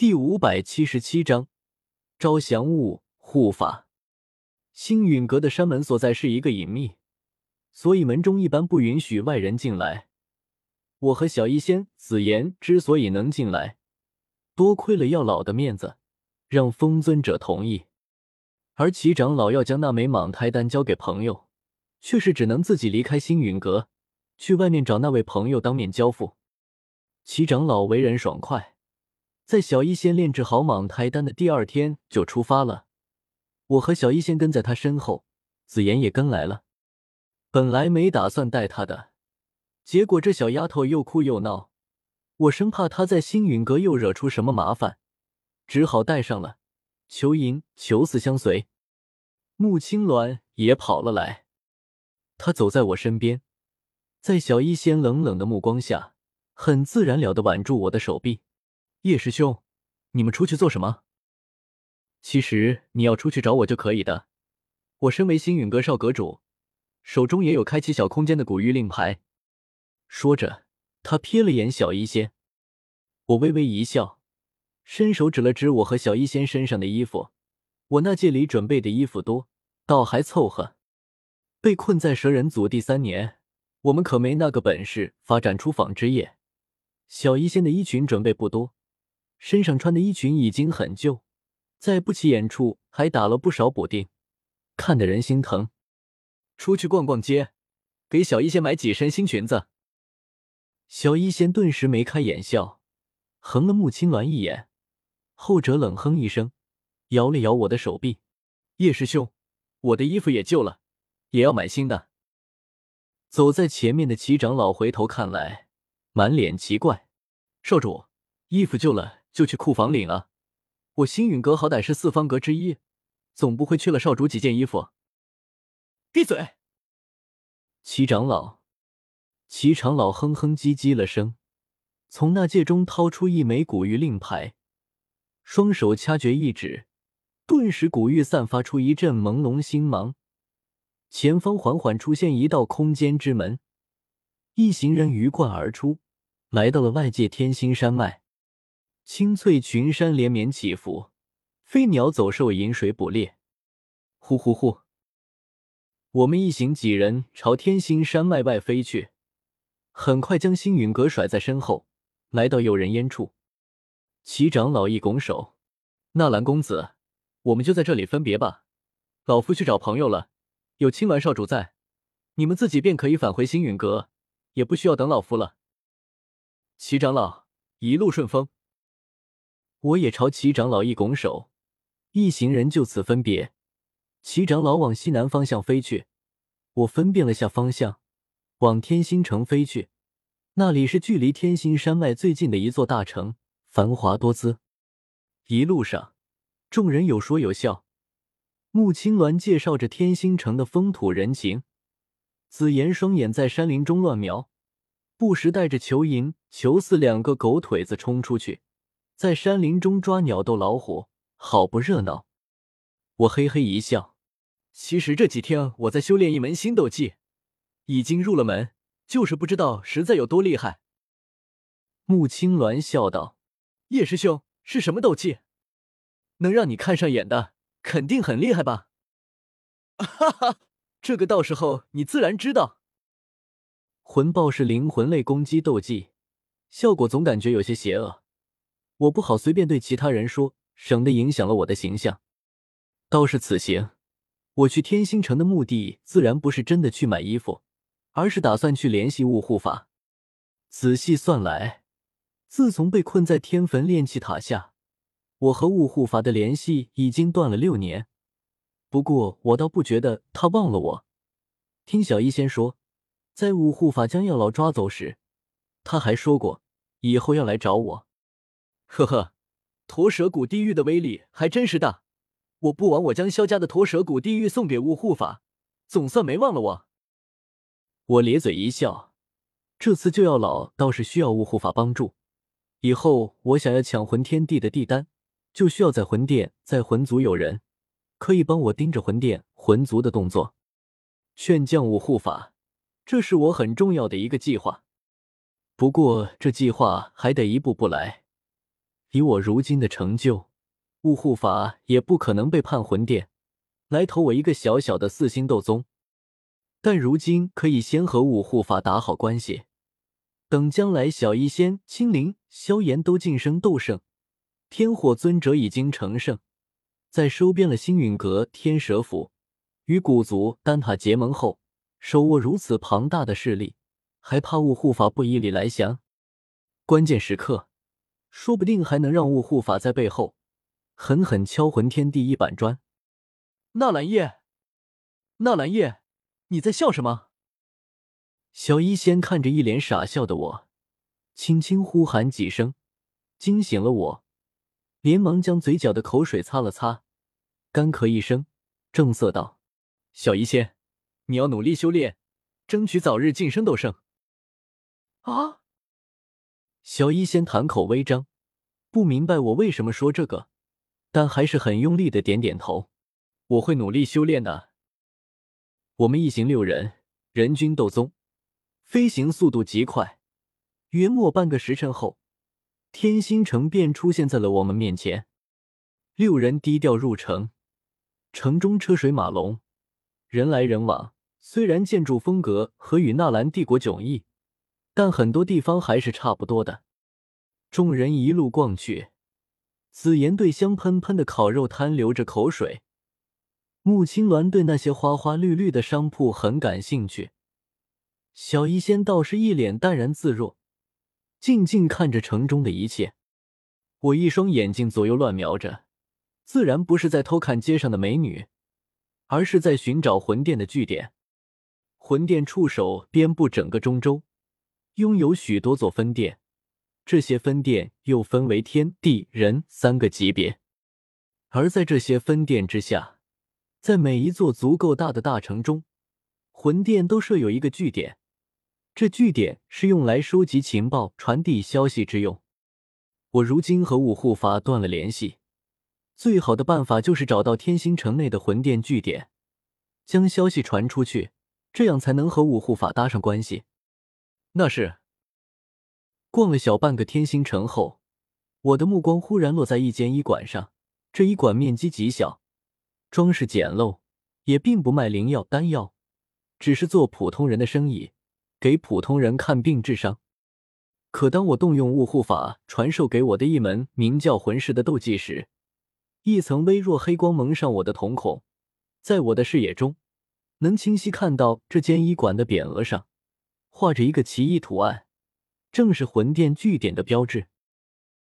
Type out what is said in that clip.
第五百七十七章招降物护法。星陨阁的山门所在是一个隐秘，所以门中一般不允许外人进来。我和小医仙、紫妍之所以能进来，多亏了药老的面子，让风尊者同意。而齐长老要将那枚蟒胎丹交给朋友，却是只能自己离开星陨阁，去外面找那位朋友当面交付。齐长老为人爽快。在小医仙炼制好蟒胎丹的第二天就出发了，我和小医仙跟在他身后，紫妍也跟来了。本来没打算带她的，结果这小丫头又哭又闹，我生怕她在星陨阁又惹出什么麻烦，只好带上了。裘银、裘四相随，穆青鸾也跑了来。他走在我身边，在小医仙冷冷的目光下，很自然了的挽住我的手臂。叶师兄，你们出去做什么？其实你要出去找我就可以的。我身为星陨阁少阁主，手中也有开启小空间的古玉令牌。说着，他瞥了眼小医仙，我微微一笑，伸手指了指我和小医仙身上的衣服。我那界里准备的衣服多，倒还凑合。被困在蛇人族第三年，我们可没那个本事发展出纺织业。小医仙的衣裙准备不多。身上穿的衣裙已经很旧，在不起眼处还打了不少补丁，看得人心疼。出去逛逛街，给小医仙买几身新裙子。小医仙顿时眉开眼笑，横了穆青鸾一眼，后者冷哼一声，摇了摇我的手臂：“叶师兄，我的衣服也旧了，也要买新的。”走在前面的齐长老回头看来，满脸奇怪：“少主，衣服旧了。”就去库房领啊！我星陨阁好歹是四方阁之一，总不会缺了少主几件衣服。闭嘴！齐长老，齐长老哼哼唧唧了声，从那戒中掏出一枚古玉令牌，双手掐诀一指，顿时古玉散发出一阵朦胧星芒，前方缓缓出现一道空间之门，一行人鱼贯而出，来到了外界天星山脉。青翠群山连绵起伏，飞鸟走兽饮水捕猎。呼呼呼！我们一行几人朝天星山脉外飞去，很快将星陨阁甩在身后，来到有人烟处。齐长老一拱手：“纳兰公子，我们就在这里分别吧。老夫去找朋友了，有青鸾少主在，你们自己便可以返回星陨阁，也不需要等老夫了。”齐长老，一路顺风。我也朝齐长老一拱手，一行人就此分别。齐长老往西南方向飞去，我分辨了下方向，往天星城飞去。那里是距离天星山脉最近的一座大城，繁华多姿。一路上，众人有说有笑。穆青鸾介绍着天星城的风土人情，紫妍双眼在山林中乱瞄，不时带着裘银、裘四两个狗腿子冲出去。在山林中抓鸟逗老虎，好不热闹。我嘿嘿一笑。其实这几天我在修炼一门新斗技，已经入了门，就是不知道实在有多厉害。穆青鸾笑道：“叶师兄是什么斗技？能让你看上眼的，肯定很厉害吧？” 哈哈，这个到时候你自然知道。魂爆是灵魂类攻击斗技，效果总感觉有些邪恶。我不好随便对其他人说，省得影响了我的形象。倒是此行，我去天星城的目的自然不是真的去买衣服，而是打算去联系雾护法。仔细算来，自从被困在天坟炼气塔下，我和雾护法的联系已经断了六年。不过我倒不觉得他忘了我。听小医仙说，在雾护法将药老抓走时，他还说过以后要来找我。呵呵，驼蛇谷地狱的威力还真是大。我不枉我将萧家的驼蛇谷地狱送给雾护法，总算没忘了我。我咧嘴一笑，这次就要老倒是需要雾护法帮助。以后我想要抢魂天地的地丹，就需要在魂殿、在魂族有人可以帮我盯着魂殿、魂族的动作，劝降雾护法，这是我很重要的一个计划。不过这计划还得一步步来。以我如今的成就，雾护法也不可能背叛魂殿，来投我一个小小的四星斗宗。但如今可以先和雾护法打好关系，等将来小医仙、青灵、萧炎都晋升斗圣，天火尊者已经成圣，在收编了星陨阁、天蛇府与古族丹塔结盟后，手握如此庞大的势力，还怕雾护法不以礼来降？关键时刻。说不定还能让雾护法在背后狠狠敲魂天地一板砖。纳兰叶，纳兰叶，你在笑什么？小医仙看着一脸傻笑的我，轻轻呼喊几声，惊醒了我，连忙将嘴角的口水擦了擦，干咳一声，正色道：“小医仙，你要努力修炼，争取早日晋升斗圣。”啊！小医仙谈口微张，不明白我为什么说这个，但还是很用力的点点头。我会努力修炼的。我们一行六人，人均斗宗，飞行速度极快。约莫半个时辰后，天星城便出现在了我们面前。六人低调入城，城中车水马龙，人来人往。虽然建筑风格和与纳兰帝国迥异。但很多地方还是差不多的。众人一路逛去，紫妍对香喷喷的烤肉摊流着口水，穆青鸾对那些花花绿绿的商铺很感兴趣，小医仙倒是一脸淡然自若，静静看着城中的一切。我一双眼睛左右乱瞄着，自然不是在偷看街上的美女，而是在寻找魂殿的据点。魂殿触手遍布整个中州。拥有许多座分店，这些分店又分为天地人三个级别。而在这些分店之下，在每一座足够大的大城中，魂殿都设有一个据点。这据点是用来收集情报、传递消息之用。我如今和五护法断了联系，最好的办法就是找到天星城内的魂殿据点，将消息传出去，这样才能和五护法搭上关系。那是逛了小半个天星城后，我的目光忽然落在一间医馆上。这医馆面积极小，装饰简陋，也并不卖灵药丹药，只是做普通人的生意，给普通人看病治伤。可当我动用雾护法传授给我的一门名叫魂师的斗技时，一层微弱黑光蒙上我的瞳孔，在我的视野中，能清晰看到这间医馆的匾额上。画着一个奇异图案，正是魂殿据点的标志。